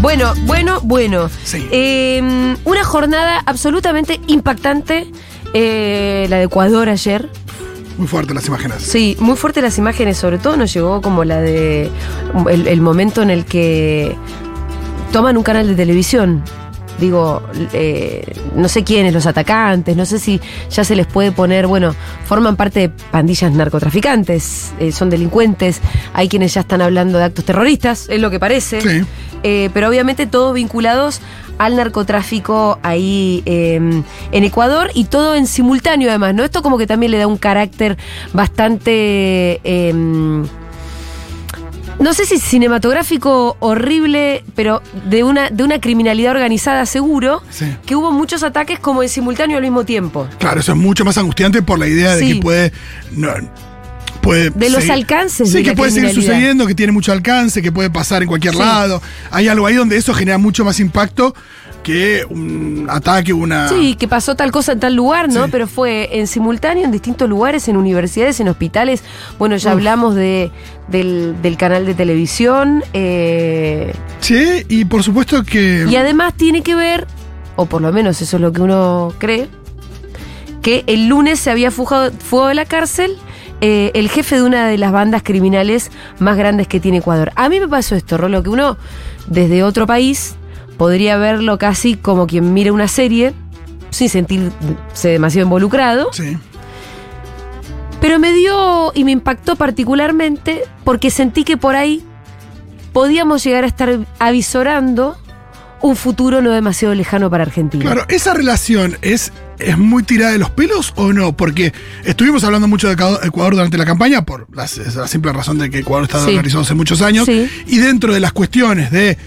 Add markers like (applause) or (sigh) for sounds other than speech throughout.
Bueno, bueno, bueno. Sí. Eh, una jornada absolutamente impactante, eh, la de Ecuador ayer. Muy fuerte las imágenes. Sí, muy fuerte las imágenes, sobre todo nos llegó como la de el, el momento en el que toman un canal de televisión. Digo, eh, no sé quiénes, los atacantes, no sé si ya se les puede poner, bueno, forman parte de pandillas narcotraficantes, eh, son delincuentes, hay quienes ya están hablando de actos terroristas, es lo que parece. Sí. Eh, pero obviamente todos vinculados al narcotráfico ahí eh, en Ecuador y todo en simultáneo además, ¿no? Esto como que también le da un carácter bastante... no sé si cinematográfico horrible, pero de una, de una criminalidad organizada seguro, Sí. que hubo muchos ataques como en simultáneo al mismo tiempo. Claro, eso es mucho más angustiante por la idea de que puede. no, puede De los alcances Sí, de que la puede seguir sucediendo, que tiene mucho alcance, que puede pasar en cualquier Sí. lado. Hay algo ahí donde eso genera mucho más impacto que un ataque, una. Sí, que pasó tal cosa en tal lugar, ¿no? Sí. Pero fue en simultáneo en distintos lugares, en universidades, en hospitales. Bueno, ya Uf. hablamos de, del, del canal de televisión. eh, Sí, y por supuesto que. y además tiene que ver, o por lo menos eso es lo que uno cree, que el lunes se había fugado, fugado de la cárcel eh, el jefe de una de las bandas criminales más grandes que tiene Ecuador. A mí me pasó esto, Rolo, que uno desde otro país podría verlo casi como quien mira una serie, sin sentirse demasiado involucrado, Sí. pero me dio y me impactó particularmente porque sentí que por ahí podíamos llegar a estar avisorando un futuro no demasiado lejano para Argentina. Claro, ¿esa relación es, es muy tirada de los pelos o no? Porque estuvimos hablando mucho de Ecuador- durante la campaña por la, la simple razón de que Ecuador está Sí. dolarizado hace muchos años. Sí. Y dentro de las cuestiones de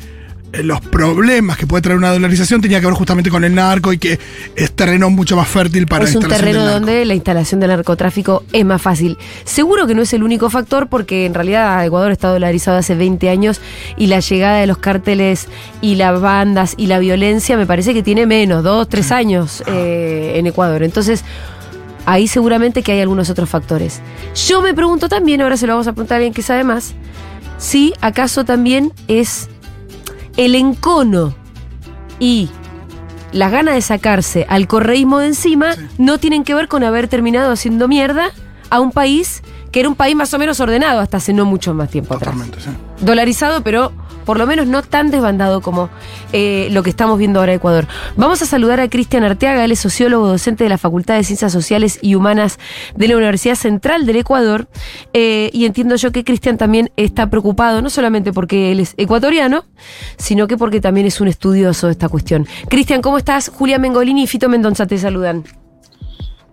los problemas que puede traer una dolarización tenía que ver justamente con el narco y que es terreno mucho más fértil para es la un terreno del narco. donde la instalación del narcotráfico es más fácil. Seguro que no es el único factor porque en realidad Ecuador está dolarizado hace 20 años y la llegada de los cárteles y las bandas y la violencia me parece que tiene menos, dos, tres años eh, en Ecuador. Entonces, ahí seguramente que hay algunos otros factores. Yo me pregunto también, ahora se lo vamos a preguntar a alguien que sabe más, si acaso también es el encono y las ganas de sacarse al correísmo de encima Sí. no tienen que ver con haber terminado haciendo mierda a un país que era un país más o menos ordenado hasta hace no mucho más tiempo atrás. Totalmente, sí. Dolarizado, pero por lo menos no tan desbandado como eh, lo que estamos viendo ahora en Ecuador. Vamos a saludar a Cristian Arteaga, él es sociólogo docente de la Facultad de Ciencias Sociales y Humanas de la Universidad Central del Ecuador. Eh, y entiendo yo que Cristian también está preocupado, no solamente porque él es ecuatoriano, sino que porque también es un estudioso de esta cuestión. Cristian, ¿cómo estás? Julia Mengolini y Fito Mendonza te saludan.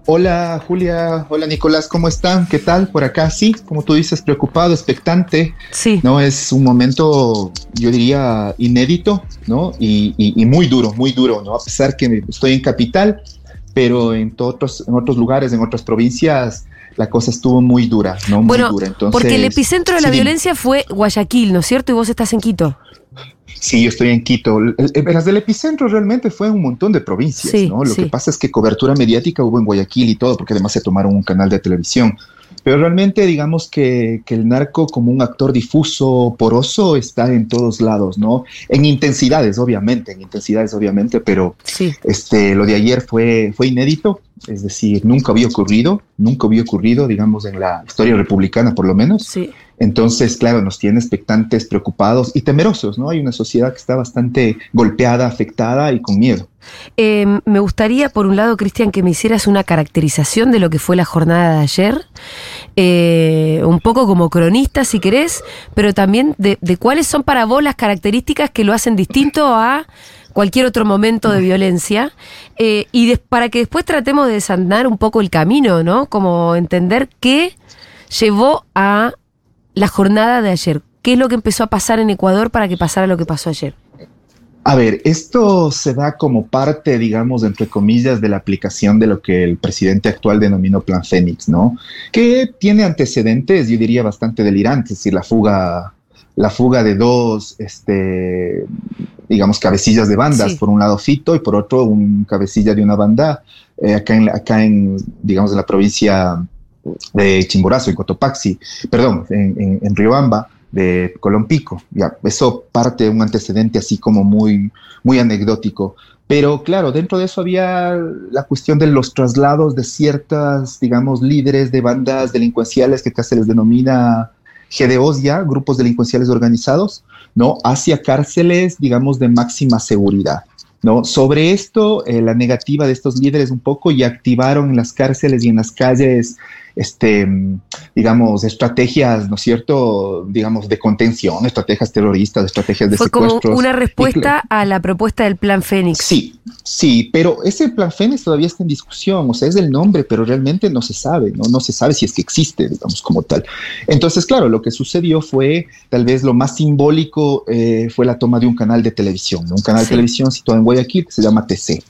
Hola Julia, hola Nicolás, ¿cómo están? ¿Qué tal por acá? Sí, como tú dices, preocupado, expectante, Sí. ¿no? Es un momento, yo diría, inédito, ¿no? Y, y- y muy duro, muy duro, ¿no? A pesar que estoy en capital, pero en, otros, en otros lugares, en otras provincias, la cosa estuvo muy dura, ¿no? Muy Bueno, dura. Entonces, porque el epicentro de la sí, violencia fue Guayaquil, ¿no es cierto? Y vos estás en Quito. Sí, yo estoy en Quito. Las del epicentro realmente fue un montón de provincias, Sí, ¿no? Lo sí. que pasa es que cobertura mediática hubo en Guayaquil y todo, porque además se tomaron un canal de televisión. Pero realmente digamos que, que el narco como un actor difuso, poroso, está en todos lados, ¿no? En intensidades, obviamente, en intensidades, obviamente, pero Sí. este, lo de ayer fue, fue inédito, es decir, nunca había ocurrido, nunca había ocurrido, digamos, en la historia republicana por lo menos. Sí. Entonces, claro, nos tiene expectantes, preocupados y temerosos, ¿no? Hay una sociedad que está bastante golpeada, afectada y con miedo. Eh, me gustaría, por un lado, Cristian, que me hicieras una caracterización de lo que fue la jornada de ayer, eh, un poco como cronista, si querés, pero también de, cuáles son para vos las características que lo hacen distinto a cualquier otro momento de violencia, eh, y para que después tratemos de desandar un poco el camino, ¿no? Como entender qué llevó a la jornada de ayer. ¿Qué es lo que empezó a pasar en Ecuador para que pasara lo que pasó ayer? A ver, esto se da como parte, digamos, entre comillas, de la aplicación de lo que el presidente actual denominó Plan Fénix, ¿no? Que tiene antecedentes, yo diría, bastante delirantes, es decir, la fuga, la fuga de dos, este, digamos, cabecillas de bandas, Sí. por un lado Fito y por otro un cabecilla de una banda eh, acá, en, acá en, digamos, en la provincia de Chimborazo, en Cotopaxi, perdón, en, en, en Riobamba, de Colompico. Ya, eso parte de un antecedente así como muy, muy anecdótico. Pero claro, dentro de eso había la cuestión de los traslados de ciertas, digamos, líderes de bandas delincuenciales que acá se les denomina GDOs ya, grupos delincuenciales organizados, ¿no? Hacia cárceles, digamos, de máxima seguridad. ¿No? Sobre esto, eh, la negativa de estos líderes un poco y activaron en las cárceles y en las calles este, digamos, estrategias, ¿no es cierto?, digamos, de contención, estrategias terroristas, estrategias de Fue como una respuesta a la propuesta del Plan Fénix. Sí, sí, pero ese Plan Fénix todavía está en discusión, o sea, es el nombre, pero realmente no se sabe, ¿no? No se sabe si es que existe, digamos, como tal. Entonces, claro, lo que sucedió fue, tal vez lo más simbólico eh, fue la toma de un canal de televisión, un canal de televisión situado en Guayaquil que se llama TC.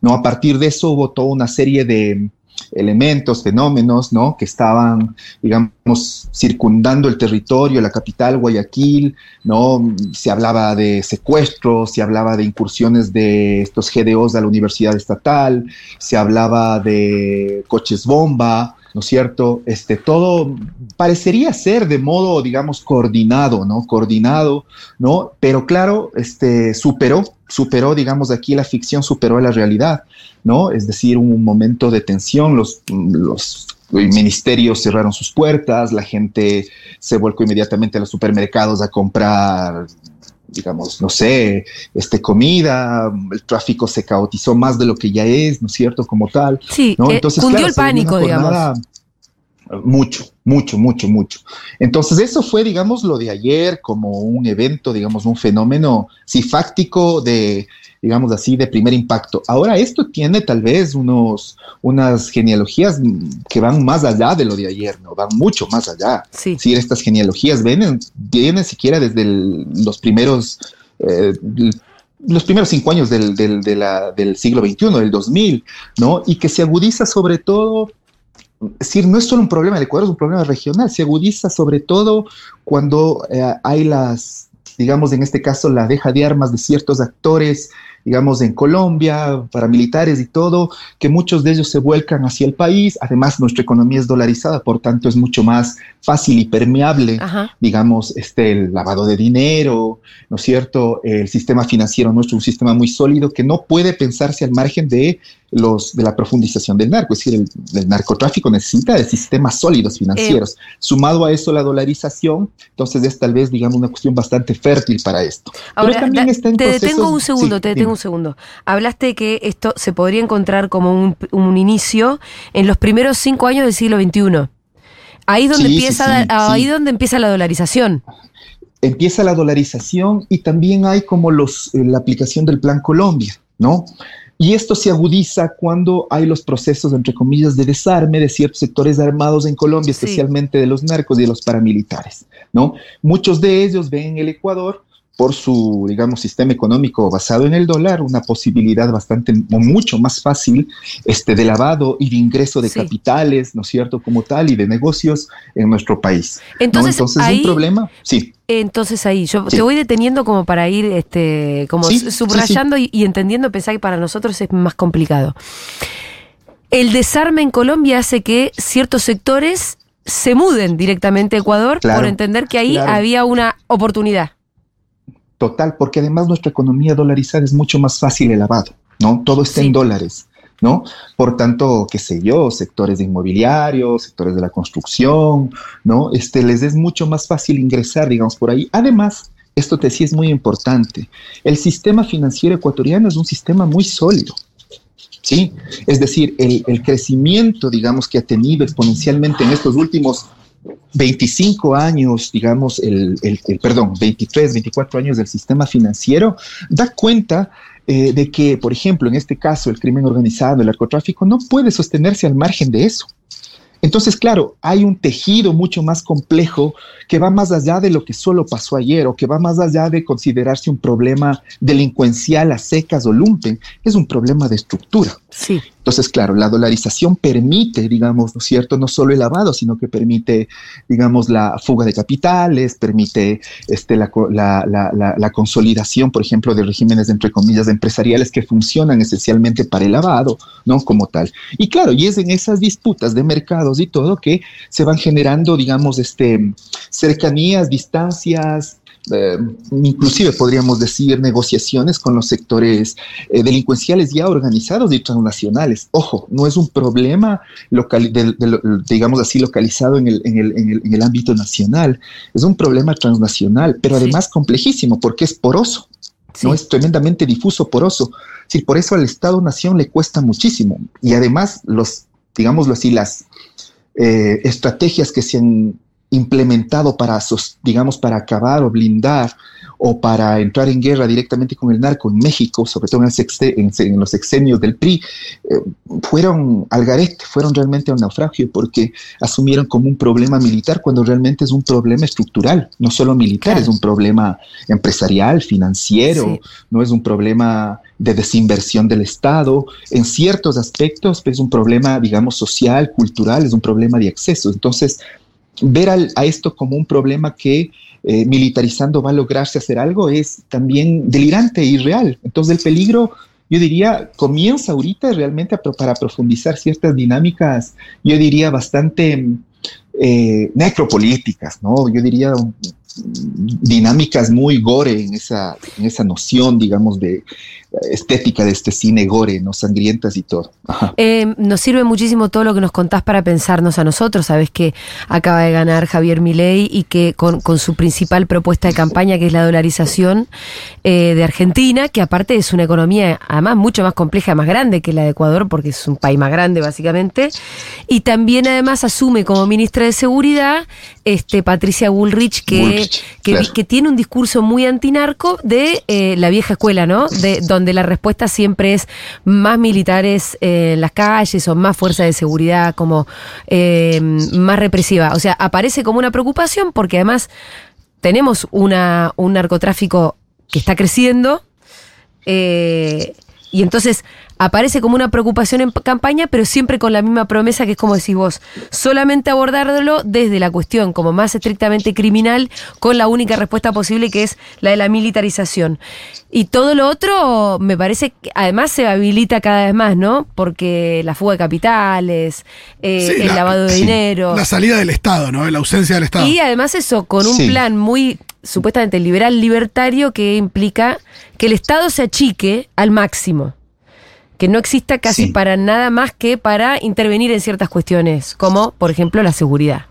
¿no? A partir de eso hubo toda una serie de, elementos, fenómenos, ¿no? Que estaban, digamos, circundando el territorio, la capital, Guayaquil, ¿no? Se hablaba de secuestros, se hablaba de incursiones de estos GDOs de la Universidad Estatal, se hablaba de coches bomba, ¿no es cierto? Este, todo parecería ser de modo, digamos, coordinado, ¿no? Coordinado, ¿no? Pero claro, este, superó, superó, digamos, aquí la ficción superó la realidad, ¿no? Es decir, un momento de tensión, los, los ministerios cerraron sus puertas, la gente se volcó inmediatamente a los supermercados a comprar digamos, no sé, este, comida, el tráfico se caotizó más de lo que ya es, ¿no es cierto? Como tal. Sí, ¿no? Entonces, cundió el pánico, digamos. Mucho, mucho, mucho, mucho. Entonces, eso fue, digamos, lo de ayer como un evento, digamos, un fenómeno, sí, fáctico de, digamos así, de primer impacto. Ahora, esto tiene tal vez unos, unas genealogías que van más allá de lo de ayer, ¿no? Van mucho más allá. Sí. sí estas genealogías vienen, vienen siquiera desde los primeros... Eh, los primeros cinco años del, del, de la, del siglo XXI, del 2000, ¿no? Y que se agudiza sobre todo es decir, no es solo un problema del Ecuador, es un problema regional, se agudiza sobre todo cuando eh, hay las, digamos, en este caso, la deja de armas de ciertos actores digamos, en Colombia, paramilitares y todo, que muchos de ellos se vuelcan hacia el país. Además, nuestra economía es dolarizada, por tanto, es mucho más fácil y permeable, digamos, este, el lavado de dinero, ¿no es cierto? El sistema financiero nuestro es un sistema muy sólido que no puede pensarse al margen de los de la profundización del narco, es decir, el, narcotráfico necesita de sistemas sólidos financieros. Eh, Sumado a eso la dolarización, entonces es tal vez, digamos, una cuestión bastante fértil para esto. Ahora, Pero también está en te detengo un segundo, te detengo un segundo. Hablaste de que esto se podría encontrar como un, un inicio en los primeros cinco años del siglo XXI. Ahí donde empieza, ahí donde empieza la dolarización empieza la dolarización y también hay como los, eh, la aplicación del Plan Colombia, ¿no? Y esto se agudiza cuando hay los procesos, entre comillas, de desarme de ciertos sectores armados en Colombia, especialmente de los narcos y de los paramilitares, ¿no? Muchos de ellos ven en el Ecuador por su, digamos, sistema económico basado en el dólar, una posibilidad bastante, mucho más fácil este, de lavado y de ingreso de capitales, ¿no es cierto?, como tal, y de negocios en nuestro país. Entonces, Entonces un problema, sí. Entonces ahí, yo te voy deteniendo como para ir este, como subrayando y, entendiendo, pensar que para nosotros es más complicado. El desarme en Colombia hace que ciertos sectores se muden directamente a Ecuador por entender que ahí había una oportunidad. Total, porque además nuestra economía dolarizada es mucho más fácil el lavado, ¿no? Todo está en dólares. ¿no? Por tanto, qué sé yo, sectores de inmobiliarios, sectores de la construcción, ¿no? Este, les es mucho más fácil ingresar, digamos, por ahí. Además, esto te sí es muy importante, el sistema financiero ecuatoriano es un sistema muy sólido, ¿sí? Es decir, el, el crecimiento, digamos, que ha tenido exponencialmente en estos últimos 25 años, digamos, el, el, perdón, 23, 24 años del sistema financiero, da cuenta eh, de que, por ejemplo, en este caso, el crimen organizado, el narcotráfico, no puede sostenerse al margen de eso. Entonces, claro, hay un tejido mucho más complejo que va más allá de lo que solo pasó ayer o que va más allá de considerarse un problema delincuencial a secas o lumpen, es un problema de estructura. Sí. Entonces, claro, la dolarización permite, digamos, ¿no es cierto?, no solo el lavado, sino que permite, digamos, la fuga de capitales, permite este, la, la, consolidación, por ejemplo, de regímenes, entre comillas, empresariales que funcionan esencialmente para el lavado, ¿no? Como tal. Y claro, y es en esas disputas de mercados y todo que se van generando, digamos, este, cercanías, distancias, eh, inclusive podríamos decir negociaciones con los sectores eh, delincuenciales ya organizados y transnacionales. Ojo, no es un problema local, digamos así, localizado en el, en, el, en, el, ámbito nacional, es un problema transnacional, pero además complejísimo porque es poroso. ¿no? Es tremendamente difuso, poroso. Sí, por eso al Estado-Nación le cuesta muchísimo. Y además, los, digámoslo así, las eh, estrategias que se han implementado para, digamos, para acabar o blindar o para entrar en guerra directamente con el narco en México, sobre todo en, los exenios del PRI, eh, fueron al garete, fueron realmente a un naufragio porque asumieron como un problema militar cuando realmente es un problema estructural, no solo militar, es un problema empresarial, financiero, no es un problema de desinversión del Estado, en ciertos aspectos es un problema, digamos, social, cultural, es un problema de acceso. Entonces, ver a esto como un problema que eh, militarizando va a lograrse hacer algo es también delirante y real. Entonces el peligro, yo diría, comienza ahorita realmente para profundizar ciertas dinámicas, yo diría bastante eh, necropolíticas, ¿no? Yo diría dinámicas muy gore en esa, en esa noción, digamos, de estética de este cine gore, ¿no? Sangrientas y todo. Eh, nos sirve muchísimo todo lo que nos contás para pensarnos a nosotros. Sabes que acaba de ganar Javier Milei y que con, su principal propuesta de campaña, que es la dolarización eh, de Argentina, que aparte es una economía además mucho más compleja, más grande que la de Ecuador, porque es un país más grande básicamente, y también además asume como ministra de Seguridad este, Patricia Bullrich, que, que, tiene un discurso muy antinarco de eh, la vieja escuela, ¿no? De, donde la respuesta siempre es más militares eh, en las calles o más fuerza de seguridad, como eh, más represiva. O sea, aparece como una preocupación porque además tenemos una, un narcotráfico que está creciendo. y entonces aparece como una preocupación en campaña, pero siempre con la misma promesa que es como decís vos, solamente abordarlo desde la cuestión como más estrictamente criminal, con la única respuesta posible que es la de la militarización. Y todo lo otro me parece que además se habilita cada vez más, ¿no? Porque la fuga de capitales, eh, el lavado de dinero. La salida del Estado, ¿no? La ausencia del Estado. Y además eso, con un plan muy supuestamente liberal libertario que implica que el Estado se achique al máximo que no exista casi para nada más que para intervenir en ciertas cuestiones, como por ejemplo la seguridad.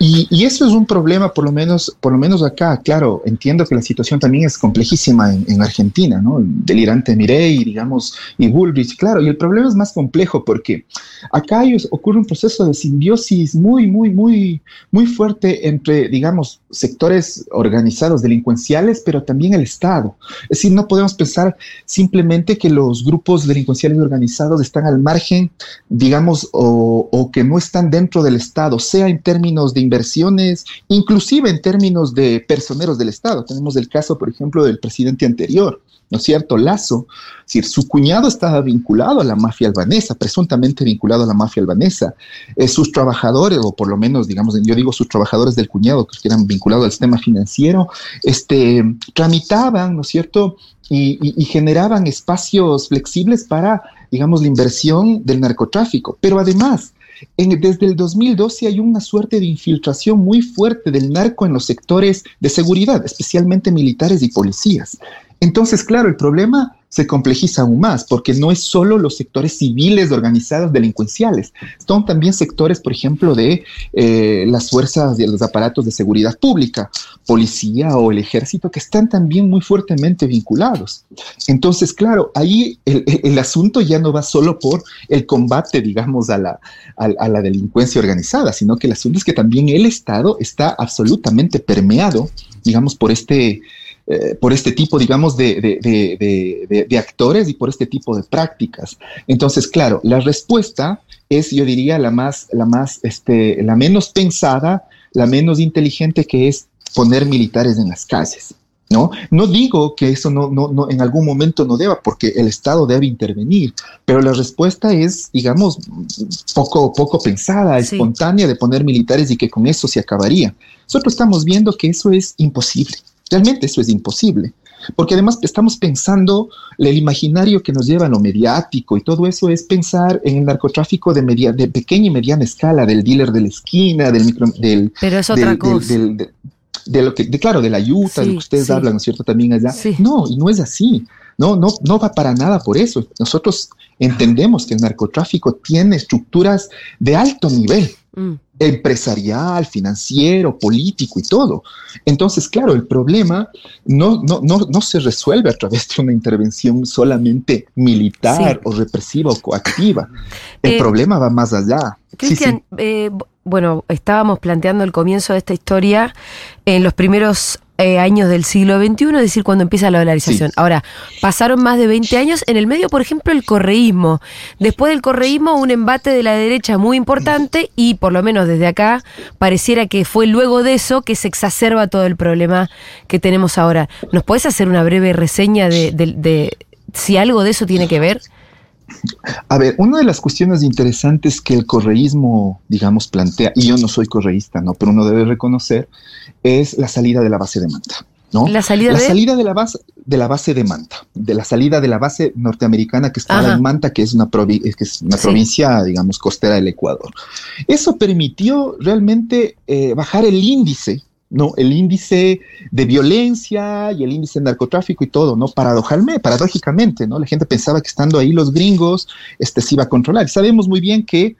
Y, eso es un problema, por lo menos, por lo menos acá. Claro, entiendo que la situación también es complejísima en, Argentina, ¿no? delirante Mirei, digamos, y Bullrich, claro. Y el problema es más complejo porque acá ocurre un proceso de simbiosis muy, muy, muy, muy fuerte entre, digamos, sectores organizados delincuenciales, pero también el Estado. Es decir, no podemos pensar simplemente que los grupos delincuenciales organizados están al margen, digamos, o, o que no están dentro del Estado, sea en términos de inversiones, inclusive en términos de personeros del Estado. Tenemos el caso, por ejemplo, del presidente anterior, ¿no es cierto? Lazo. Es decir, su cuñado estaba vinculado a la mafia albanesa, presuntamente vinculado a la mafia albanesa. Eh, sus trabajadores, o por lo menos, digamos, yo digo sus trabajadores del cuñado, que eran vinculados al sistema financiero, este, tramitaban, ¿no es cierto? y generaban espacios flexibles para, digamos, la inversión del narcotráfico. Pero además, desde el 2012 hay una suerte de infiltración muy fuerte del narco en los sectores de seguridad, especialmente militares y policías. Entonces, claro, el problema se complejiza aún más, porque no es solo los sectores civiles organizados delincuenciales, son también sectores, por ejemplo, de eh, las fuerzas de los aparatos de seguridad pública, policía o el ejército, que están también muy fuertemente vinculados. Entonces, claro, ahí el, asunto ya no va solo por el combate, digamos, a la, a la delincuencia organizada, sino que el asunto es que también el Estado está absolutamente permeado, digamos, por este eh, por este tipo, digamos, de, actores y por este tipo de prácticas. Entonces, claro, la respuesta es, yo diría, la más, la más, este, la menos pensada, la menos inteligente, que es poner militares en las calles. ¿no? No digo que eso no, no, no, en algún momento no deba, porque el Estado debe intervenir, pero la respuesta es, digamos, poco, poco pensada, Sí. espontánea de poner militares y que con eso se acabaría. Nosotros estamos viendo que eso es imposible, realmente eso es imposible. Porque además estamos pensando, el imaginario que nos lleva a lo mediático y todo eso es pensar en el narcotráfico de, media, de pequeña y mediana escala, del dealer de la esquina, del micro, del, Pero es otra del- cosa. del- de, lo que, de, claro, de la ayuda, de lo que ustedes sí. hablan, ¿no es cierto? También allá. Sí. No, y no es así. No, no, no va para nada por eso. Nosotros entendemos que el narcotráfico tiene estructuras de alto nivel Mm. empresarial, financiero, político y todo. Entonces, claro, el problema no, no, no, no se resuelve a través de una intervención solamente militar Sí. o represiva o coactiva. El Eh, problema va más allá. Cristian, sí. eh, bueno, estábamos planteando el comienzo de esta historia en los primeros eh, años del siglo XXI, es decir, cuando empieza la dolarización. Sí. Ahora, pasaron más de 20 años, en el medio, por ejemplo, el correísmo. Después del correísmo, un embate de la derecha muy importante y, por lo menos desde acá, pareciera que fue luego de eso que se exacerba todo el problema que tenemos ahora. ¿Nos puedes hacer una breve reseña de, de- de si algo de eso tiene que ver? A ver, una de las cuestiones interesantes que el correísmo, digamos, plantea, y yo no soy correísta, ¿no? Pero uno debe reconocer, es la salida de la base de Manta, ¿no? La salida la de... salida de la base de la base de Manta, de la salida de la base norteamericana que estaba Ajá. en Manta, que es una, provi- que es una Sí. provincia, digamos, costera del Ecuador. Eso permitió realmente eh, bajar el índice, ¿no? El índice de violencia y el índice de narcotráfico y todo, ¿no? Paradojalmente, paradójicamente, ¿no? La gente pensaba que estando ahí los gringos, este se iba a controlar. Y sabemos muy bien que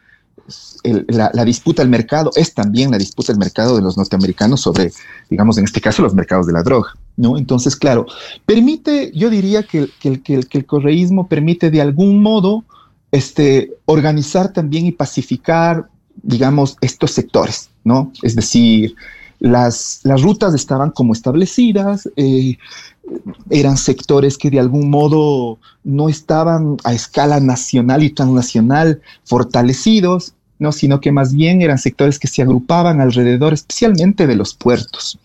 la, disputa del mercado es también la disputa del mercado de los norteamericanos sobre, digamos, en este caso, los mercados de la droga, ¿no? Entonces, claro, permite, yo diría que, que, que, que el correísmo permite de algún modo este, organizar también y pacificar, digamos, estos sectores, ¿no? Es decir, las, las rutas estaban como establecidas, eh, eran sectores que de algún modo no estaban a escala nacional y transnacional fortalecidos, ¿no? sino que más bien eran sectores que se agrupaban alrededor especialmente de los puertos,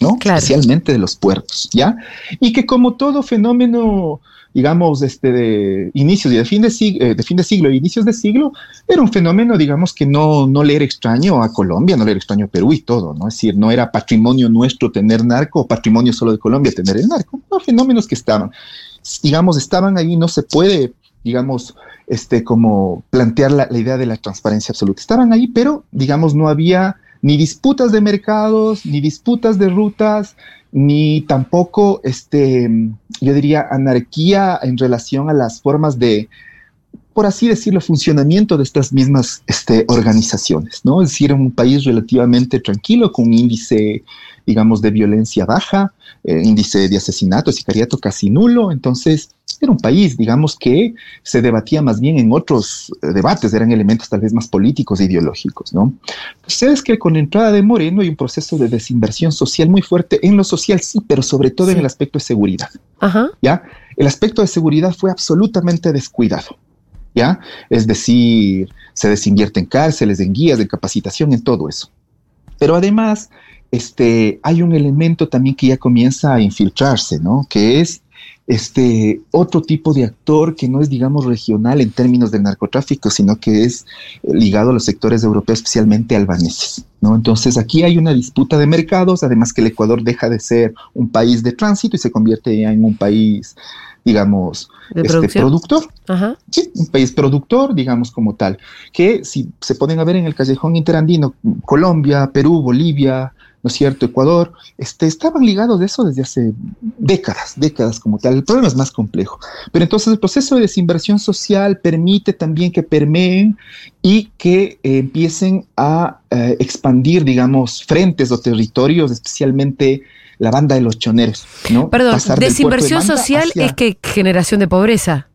¿no? Claro. Especialmente de los puertos, ¿ya? Y que como todo fenómeno, digamos, este de inicios y de fin de, siglo, de fin de siglo e inicios de siglo, era un fenómeno, digamos, que no, no le era extraño a Colombia, no le era extraño a Perú y todo, ¿no? Es decir, no era patrimonio nuestro tener narco patrimonio solo de Colombia tener el narco, no, fenómenos que estaban, digamos, estaban ahí, no se puede, digamos, este, como plantear la, la idea de la transparencia absoluta. Estaban ahí, pero, digamos, no había ni disputas de mercados, ni disputas de rutas, ni tampoco, este, yo diría, anarquía en relación a las formas de, por así decirlo, funcionamiento de estas mismas este, organizaciones, ¿no? Es decir, un país relativamente tranquilo, con un índice, digamos, de violencia baja, eh, índice de asesinato, sicariato casi nulo, entonces era un país, digamos, que se debatía más bien en otros eh, debates, eran elementos tal vez más políticos e ideológicos, ¿no? Ustedes que con la entrada de Moreno hay un proceso de desinversión social muy fuerte, en lo social sí, pero sobre todo Sí. en el aspecto de seguridad. Ajá. ¿ya? El aspecto de seguridad fue absolutamente descuidado, ¿ya? Es decir, se desinvierte en cárceles, en guías, en capacitación, en todo eso. Pero además, este, hay un elemento también que ya comienza a infiltrarse, ¿no? Que es este otro tipo de actor que no es, digamos, regional en términos del narcotráfico, sino que es eh, ligado a los sectores europeos, especialmente albaneses, ¿no? Entonces aquí hay una disputa de mercados, además que el Ecuador deja de ser un país de tránsito y se convierte ya en un país, digamos, De este, productor, Ajá. Sí, un país productor, digamos como tal, que si se a ver en el callejón interandino, Colombia, Perú, Bolivia, ¿no es cierto?, Ecuador, este, estaban ligados de eso desde hace décadas, décadas como tal. El problema es más complejo. Pero entonces el proceso de desinversión social permite también que permeen y que eh, empiecen a eh, expandir, digamos, frentes o territorios, especialmente la banda de los choneros, ¿no? Perdón, Pasar del puerto de desinversión social hacia- es que generación de pobreza.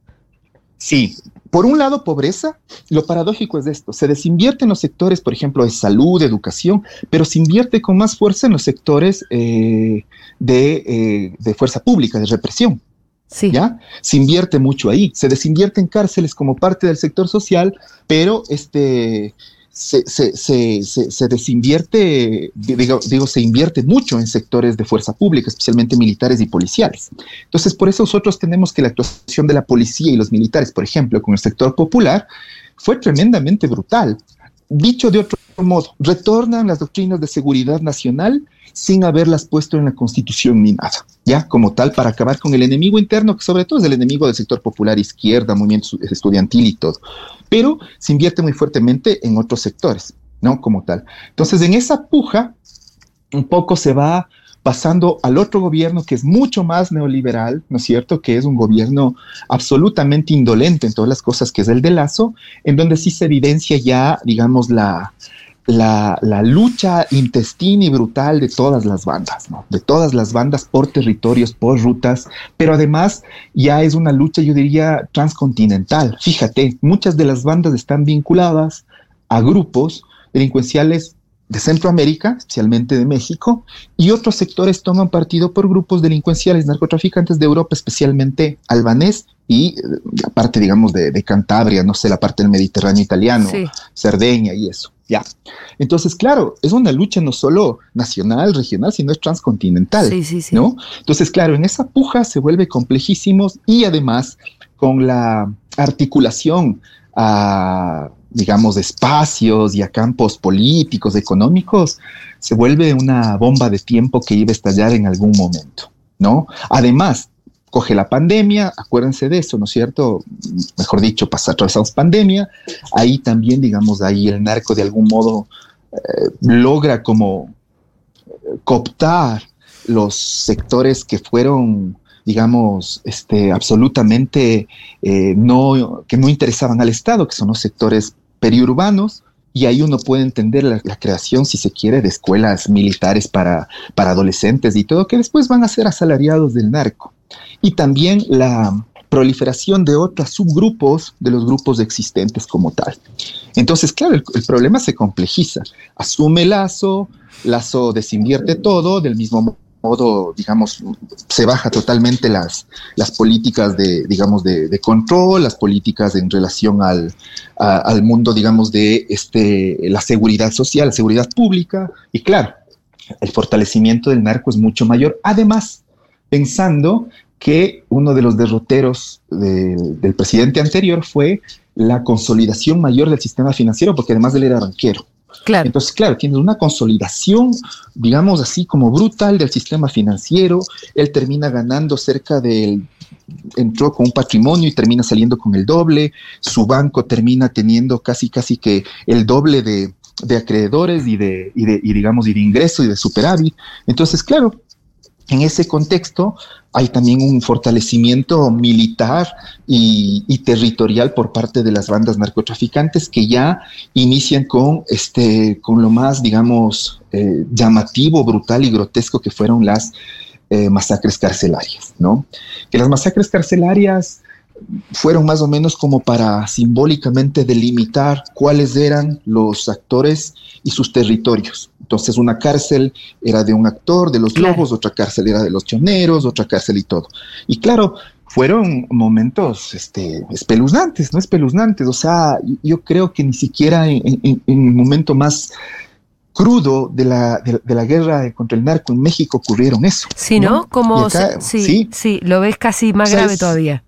Sí, por un lado pobreza, lo paradójico es esto, se desinvierte en los sectores, por ejemplo, de salud, de educación, pero se invierte con más fuerza en los sectores eh, de, eh, de fuerza pública, de represión. Sí. ¿ya? Se invierte mucho ahí, se desinvierte en cárceles como parte del sector social, pero este, se, se, se, se, desinvierte, digo, digo, se invierte mucho en sectores de fuerza pública, especialmente militares y policiales. Entonces, por eso nosotros tenemos que la actuación de la policía y los militares, por ejemplo, con el sector popular, fue tremendamente brutal. Dicho de otro modo, retornan las doctrinas de seguridad nacional sin haberlas puesto en la constitución ni nada, ya como tal, para acabar con el enemigo interno, que sobre todo es el enemigo del sector popular izquierda, movimiento estudiantil y todo, pero se invierte muy fuertemente en otros sectores, ¿no? Como tal. Entonces, en esa puja, un poco se va pasando al otro gobierno que es mucho más neoliberal, ¿no es cierto? Que es un gobierno absolutamente indolente en todas las cosas, que es el de Lazo, en donde sí se evidencia ya, digamos, la, la, lucha intestina y brutal de todas las bandas, ¿no? De todas las bandas por territorios, por rutas, pero además ya es una lucha, yo diría, transcontinental. Fíjate, muchas de las bandas están vinculadas a grupos delincuenciales de Centroamérica, especialmente de México, y otros sectores toman partido por grupos delincuenciales narcotraficantes de Europa, especialmente albanés y la eh, parte, digamos, de, Cantabria, no sé, la parte del Mediterráneo italiano, Cerdeña y eso. Ya. Entonces, claro, es una lucha no solo nacional, regional, sino es transcontinental. Sí, sí, sí. ¿no? Entonces, claro, en esa puja se vuelve complejísimo y además con la articulación a digamos, espacios y a campos políticos, económicos, se vuelve una bomba de tiempo que iba a estallar en algún momento, ¿no? Además, coge la pandemia, acuérdense de eso, ¿no es cierto? Mejor dicho, pasa, atravesamos pandemia, ahí también, digamos, ahí el narco de algún modo eh, logra como cooptar los sectores que fueron digamos, este, absolutamente eh, no, que no interesaban al Estado, que son los sectores periurbanos, y ahí uno puede entender la, creación, si se quiere, de escuelas militares para, para adolescentes y todo, que después van a ser asalariados del narco. Y también la proliferación de otros subgrupos de los grupos existentes como tal. Entonces, claro, el, el problema se complejiza. Asume Lazo, Lazo desinvierte todo, del mismo modo digamos, se baja totalmente las, las políticas de, digamos, de, control, las políticas en relación al, al mundo, digamos, de este, la seguridad social, seguridad pública, y claro, el fortalecimiento del narco es mucho mayor. Además, pensando que uno de los derroteros del presidente anterior fue la consolidación mayor del sistema financiero, porque además él era banquero. Entonces, claro, tiene una consolidación, digamos así, como brutal del sistema financiero. Él termina ganando cerca del entró con un patrimonio y termina saliendo con el doble, su banco termina teniendo casi casi que el doble de, acreedores y de, y de y digamos y de ingreso y de superávit. Entonces, claro, en ese contexto hay también un fortalecimiento militar y, territorial por parte de las bandas narcotraficantes que ya inician con, este, con lo más, digamos, eh, llamativo, brutal y grotesco que fueron las eh, masacres carcelarias, ¿no? Que las masacres carcelarias fueron más o menos como para simbólicamente delimitar cuáles eran los actores y sus territorios. Entonces una cárcel era de un actor, de los lobos, otra cárcel era de los choneros, otra cárcel y todo. Y claro, fueron momentos este, espeluznantes, ¿no? Espeluznantes. O sea, yo creo que ni siquiera en, el momento más crudo de la, de, la guerra contra el narco en México ocurrieron eso. Sí, ¿no? Como sí, sí, lo ves casi más grave todavía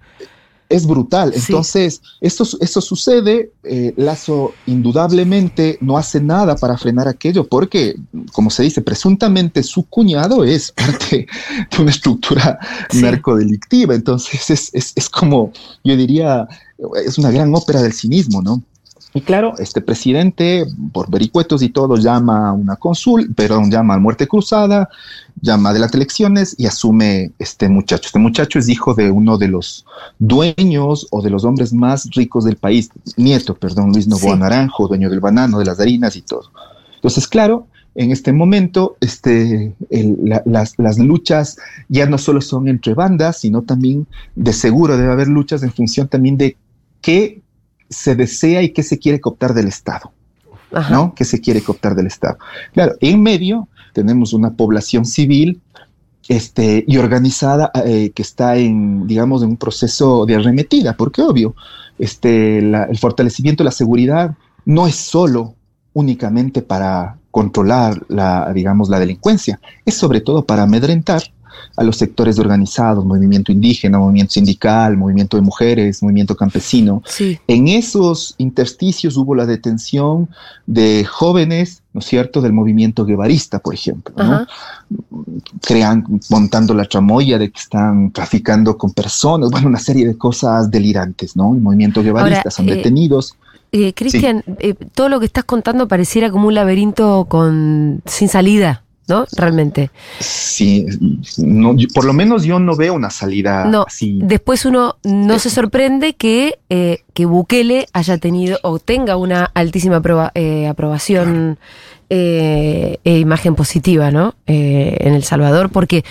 es brutal. Entonces, esto, esto sucede, eh, Lazo indudablemente no hace nada para frenar aquello porque, como se dice, presuntamente su cuñado es (laughs) parte de una estructura narcodelictiva. Entonces, es, es, es como, yo diría, es una gran ópera del cinismo, ¿no? Y claro, este presidente, por vericuetos y todo, llama a una consul, perdón, llama a muerte cruzada, llama de las elecciones y asume este muchacho. Este muchacho es hijo de uno de los dueños o de los hombres más ricos del país, nieto, perdón, Luis Novoa Naranjo, dueño del banano, de las harinas y todo. Entonces, claro, en este momento este, las, las, luchas ya no solo son entre bandas, sino también de seguro debe haber luchas en función también de qué se desea y qué se quiere cooptar del Estado. ¿No? ¿Qué se quiere cooptar del Estado? Claro, en medio tenemos una población civil este, y organizada eh, que está en, digamos, en un proceso de arremetida, porque obvio, este, el fortalecimiento de la seguridad no es solo únicamente para controlar la, digamos, la delincuencia, es sobre todo para amedrentar a los sectores organizados, movimiento indígena, movimiento sindical, movimiento de mujeres, movimiento campesino. En esos intersticios hubo la detención de jóvenes, ¿no es cierto?, del movimiento guevarista, por ejemplo, ¿no? Crean, montando la tramoya de que están traficando con personas, bueno, una serie de cosas delirantes, ¿no? El movimiento guevarista son eh, detenidos. Eh, Cristian, eh, todo lo que estás contando pareciera como un laberinto con sin salida. ¿No? Realmente. Sí, por lo menos yo no veo una salida no, así. Después uno no se sorprende que, eh, que Bukele haya tenido o tenga una altísima eh, aprobación eh, e imagen positiva, ¿no? en El Salvador, porque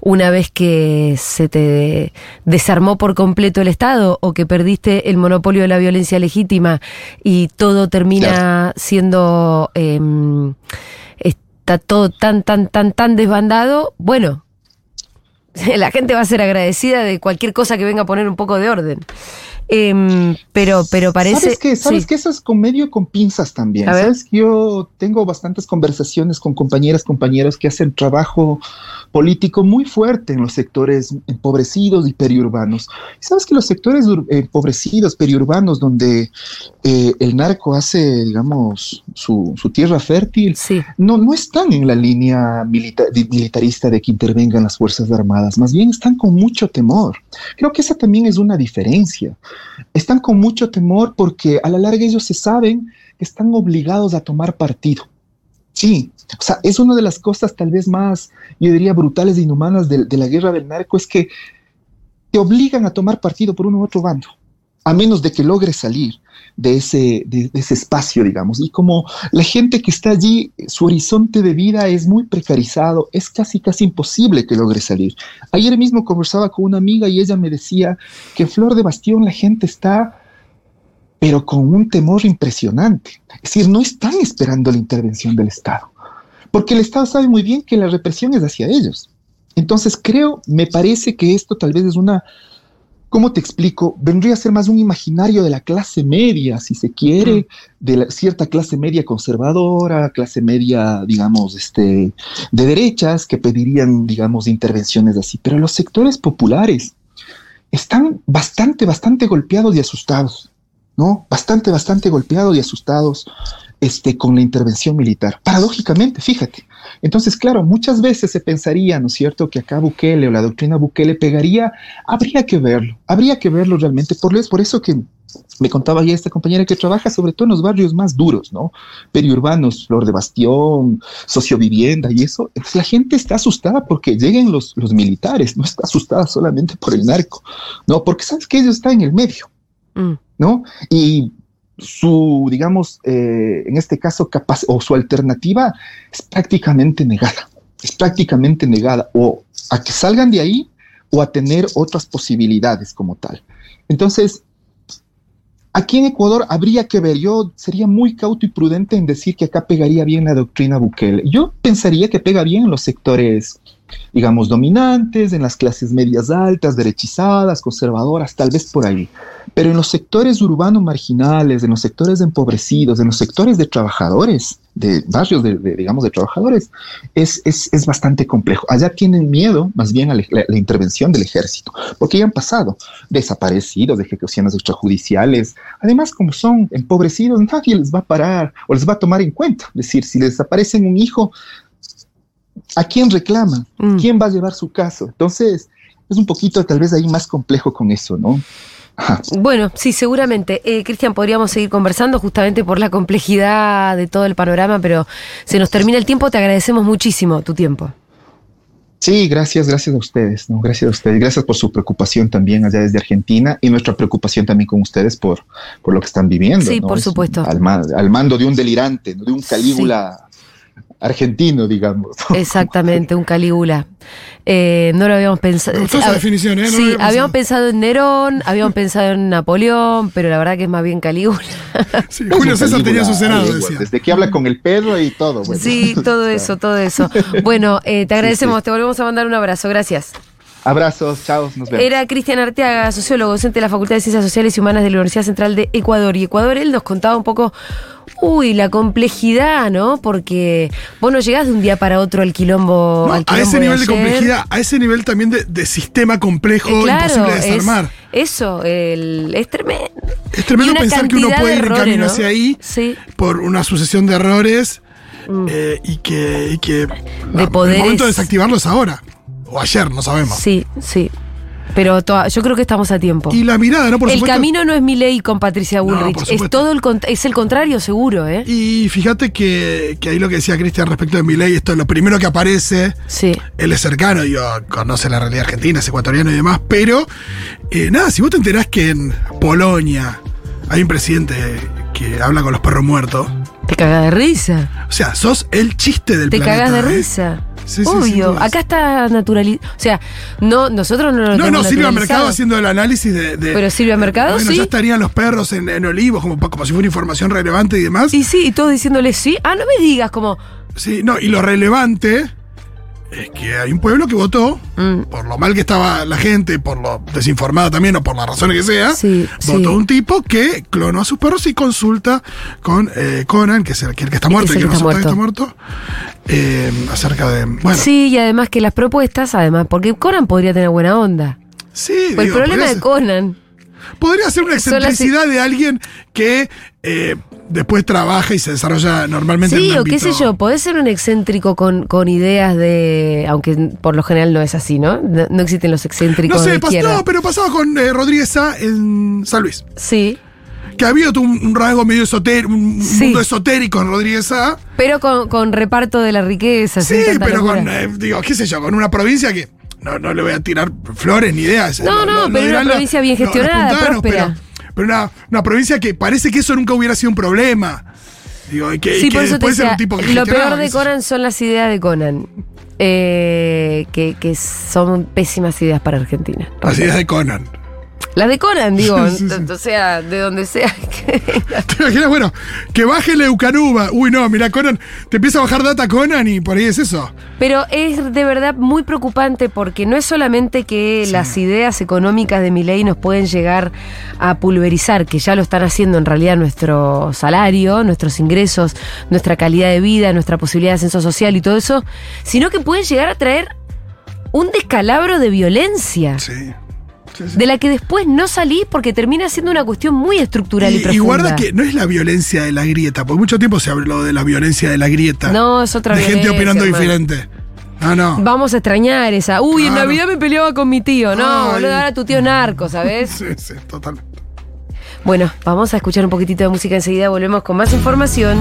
una vez que se te desarmó por completo el Estado o que perdiste el monopolio de la violencia legítima y todo termina siendo em, está todo tan, tan, tan, tan desbandado, bueno, (laughs) la gente va a ser agradecida de cualquier cosa que venga a poner un poco de orden. Em, pero, pero parece. ¿Sabes que ¿Sabes que Eso es con medio con pinzas también. Sabes que yo tengo bastantes conversaciones con compañeras, compañeros que hacen trabajo político muy fuerte en los sectores empobrecidos y periurbanos. sabes que los sectores empobrecidos, periurbanos, donde eh, el narco hace, digamos, su, tierra fértil, no, no están en la línea militarista de que intervengan las Fuerzas Armadas, más bien están con mucho temor. Creo que esa también es una diferencia. Están con mucho temor porque a la larga ellos se saben que están obligados a tomar partido. Sí, o sea, es una de las cosas tal vez más, yo diría, brutales e inhumanas de, la guerra del narco, es que te obligan a tomar partido por uno u otro bando, a menos de que logres salir de ese, de, ese espacio, digamos. Y como la gente que está allí, su horizonte de vida es muy precarizado, es casi, casi imposible que logre salir. Ayer mismo conversaba con una amiga y ella me decía que en Flor de Bastión la gente está pero con un temor impresionante. Es decir, no están esperando la intervención del Estado, porque el Estado sabe muy bien que la represión es hacia ellos. Entonces creo, me parece que esto tal vez es una, ¿cómo te explico? Vendría a ser más un imaginario de la clase media, si se quiere, de la, cierta clase media conservadora, clase media, digamos, este, de derechas, que pedirían, digamos, intervenciones así. Pero los sectores populares están bastante, bastante golpeados y asustados. ¿no? Bastante, bastante golpeados y asustados este, con la intervención militar. Paradójicamente, fíjate. Entonces, claro, muchas veces se pensaría, ¿no es cierto?, que acá Bukele o la doctrina Bukele pegaría. Habría que verlo, habría que verlo realmente. Por, por eso que me contaba ya esta compañera que trabaja sobre todo en los barrios más duros, ¿no? Periurbanos, Flor de Bastión, sociovivienda y eso. La gente está asustada porque lleguen los, los militares, no está asustada solamente por el narco, ¿no? Porque sabes que ellos están en el medio. Mm. ¿no? Y su, digamos, eh, en este caso, capaz, o su alternativa es prácticamente negada, es prácticamente negada, o a que salgan de ahí o a tener otras posibilidades como tal. Entonces, aquí en Ecuador habría que ver, yo sería muy cauto y prudente en decir que acá pegaría bien la doctrina Bukele. Yo pensaría que pega bien en los sectores digamos, dominantes, en las clases medias altas, derechizadas, conservadoras, tal vez por ahí. Pero en los sectores urbanos marginales, en los sectores empobrecidos, en los sectores de trabajadores, de barrios, de, digamos, de trabajadores, es, es, es, bastante complejo. Allá tienen miedo más bien a la, intervención del ejército, porque ya han pasado desaparecidos, de ejecuciones extrajudiciales. Además, como son empobrecidos, nadie les va a parar o les va a tomar en cuenta. Es decir, si les desaparecen un hijo, ¿a quién reclama? Mm. ¿Quién va a llevar su caso? Entonces, es un poquito tal vez ahí más complejo con eso, ¿no? Bueno, sí, seguramente. Eh, Cristian, podríamos seguir conversando justamente por la complejidad de todo el panorama, pero se nos termina el tiempo. Te agradecemos muchísimo tu tiempo. Sí, gracias, gracias a ustedes, ¿no? Gracias a ustedes, gracias por su preocupación también allá desde Argentina y nuestra preocupación también con ustedes por, por lo que están viviendo. Sí, por supuesto. Al, mando de un delirante, de un Calígula argentino, digamos. (laughs) Exactamente, un Calígula. Eh, no lo habíamos pensado. esa definición, ¿eh? sí, habíamos pensado en Nerón, habíamos pensado en Napoleón, pero la verdad que es más bien Calígula. (laughs) Sí, Julio César tenía su senado, decía. Desde que habla con el Pedro y todo. Sí, todo (laughs) eso, todo eso. Bueno, eh, te agradecemos, te volvemos a mandar un abrazo, gracias. Abrazos, chao, nos vemos. Era Cristian Arteaga, sociólogo, docente de la Facultad de Ciencias Sociales y Humanas de la Universidad Central de Ecuador. Y Ecuador, él nos contaba un poco, uy, la complejidad, ¿no? Porque vos no llegás de un día para otro al quilombo. No, al a ese nivel de complejidad, a ese nivel también de, de sistema complejo, Eh, claro, imposible de es- desarmar. eso, el, es tremendo. Es tremendo pensar que uno puede de ir en errores, camino ¿no? hacia ahí Sí. por una sucesión de errores Mm. eh, y que, y que De el poderes. momento de desactivarlo es ahora. O ayer, no sabemos. Sí, sí. Pero yo creo que estamos a tiempo. Y la mirada, ¿no? Por el supuesto. camino no es mi ley con Patricia Bullrich. es todo el es el contrario, seguro, ¿eh? Y fíjate que, que ahí lo que decía Cristian respecto de Milei, esto es lo primero que aparece. Sí. Él es cercano, digo, conoce la realidad argentina, es ecuatoriano y demás, pero eh, nada, si vos te enterás que en Polonia hay un presidente que habla con los perros muertos, Te cagas de risa. o sea, sos el chiste del Te planeta. cagas de ¿eh? risa. Sí, sí, Obvio. Acá está naturalizado. O sea, no, nosotros no lo No, no, Silvia. Mercado haciendo el análisis de. de- Pero Silvia Mercado, bueno, sí. ya estarían los perros en, en olivos, como, como si fuera información relevante y demás. Y sí, y todos diciéndole sí. Ah, no me digas como. Sí, no, y lo relevante es que hay un pueblo que votó, mm, por lo mal que estaba la gente, por lo desinformada también, o por las razones que sea, Sí, votó sí. un tipo que clonó a sus perros y consulta con eh, Conan, que es el que, el que está muerto y que que no está muerto, eh, acerca de. Bueno, sí, Sí, y además que las propuestas, además, porque Conan podría tener buena onda. digo, el problema de Conan. Podría ser una excentricidad de alguien que eh, después trabaja y se desarrolla normalmente en Sí, un o qué sé yo, podés ser un excéntrico con, con ideas de. Aunque por lo general no es así, ¿no? No, no existen los excéntricos No de sé, pas- izquierda. no, pero pasaba con eh, Rodríguez Sá en San Luis. Sí, Que había un, un rasgo medio esotérico, un Sí. mundo esotérico en Rodríguez Sá. pero con, con reparto de la riqueza. Sí, pero locura. con, eh, digo, qué sé yo, con una provincia que no, no le voy a tirar flores ni ideas. No, no, pero una provincia bien gestionada, próspera. Pero, pero una, una provincia que parece que eso nunca hubiera sido un problema. Digo, que, Sí, que por eso te decía, un tipo que lo peor de. Conan son las ideas de Conan. eh, que, que son pésimas ideas para Argentina. Las ideas de Conan. Las de Conan, digo, (laughs) Sí, o sea, de donde sea. (laughs) que. ¿Te imaginas? Bueno, que baje la Eucanuba. Uy, no, mira, Conan, te empieza a bajar data Conan y por ahí es eso. Pero es de verdad muy preocupante porque no es solamente que las ideas económicas de mi ley nos pueden llegar a pulverizar, que ya lo están haciendo en realidad nuestro salario, nuestros ingresos, nuestra calidad de vida, nuestra posibilidad de ascenso social y todo eso, sino que pueden llegar a traer un descalabro de violencia. Sí. Sí, sí. De la que después no salís porque termina siendo una cuestión muy estructural y, Y, y profunda. guarda que no es la violencia de la grieta, porque mucho tiempo se habló de la violencia de la grieta. No, es otra de gente opinando hermano. diferente. No, no. Vamos a extrañar esa. Uy, en Claro. Navidad me peleaba con mi tío. No, Ay. boludo, ahora tu tío es narco, ¿sabes? (laughs) Sí, sí, totalmente. Bueno, vamos a escuchar un poquitito de música enseguida. Volvemos con más información.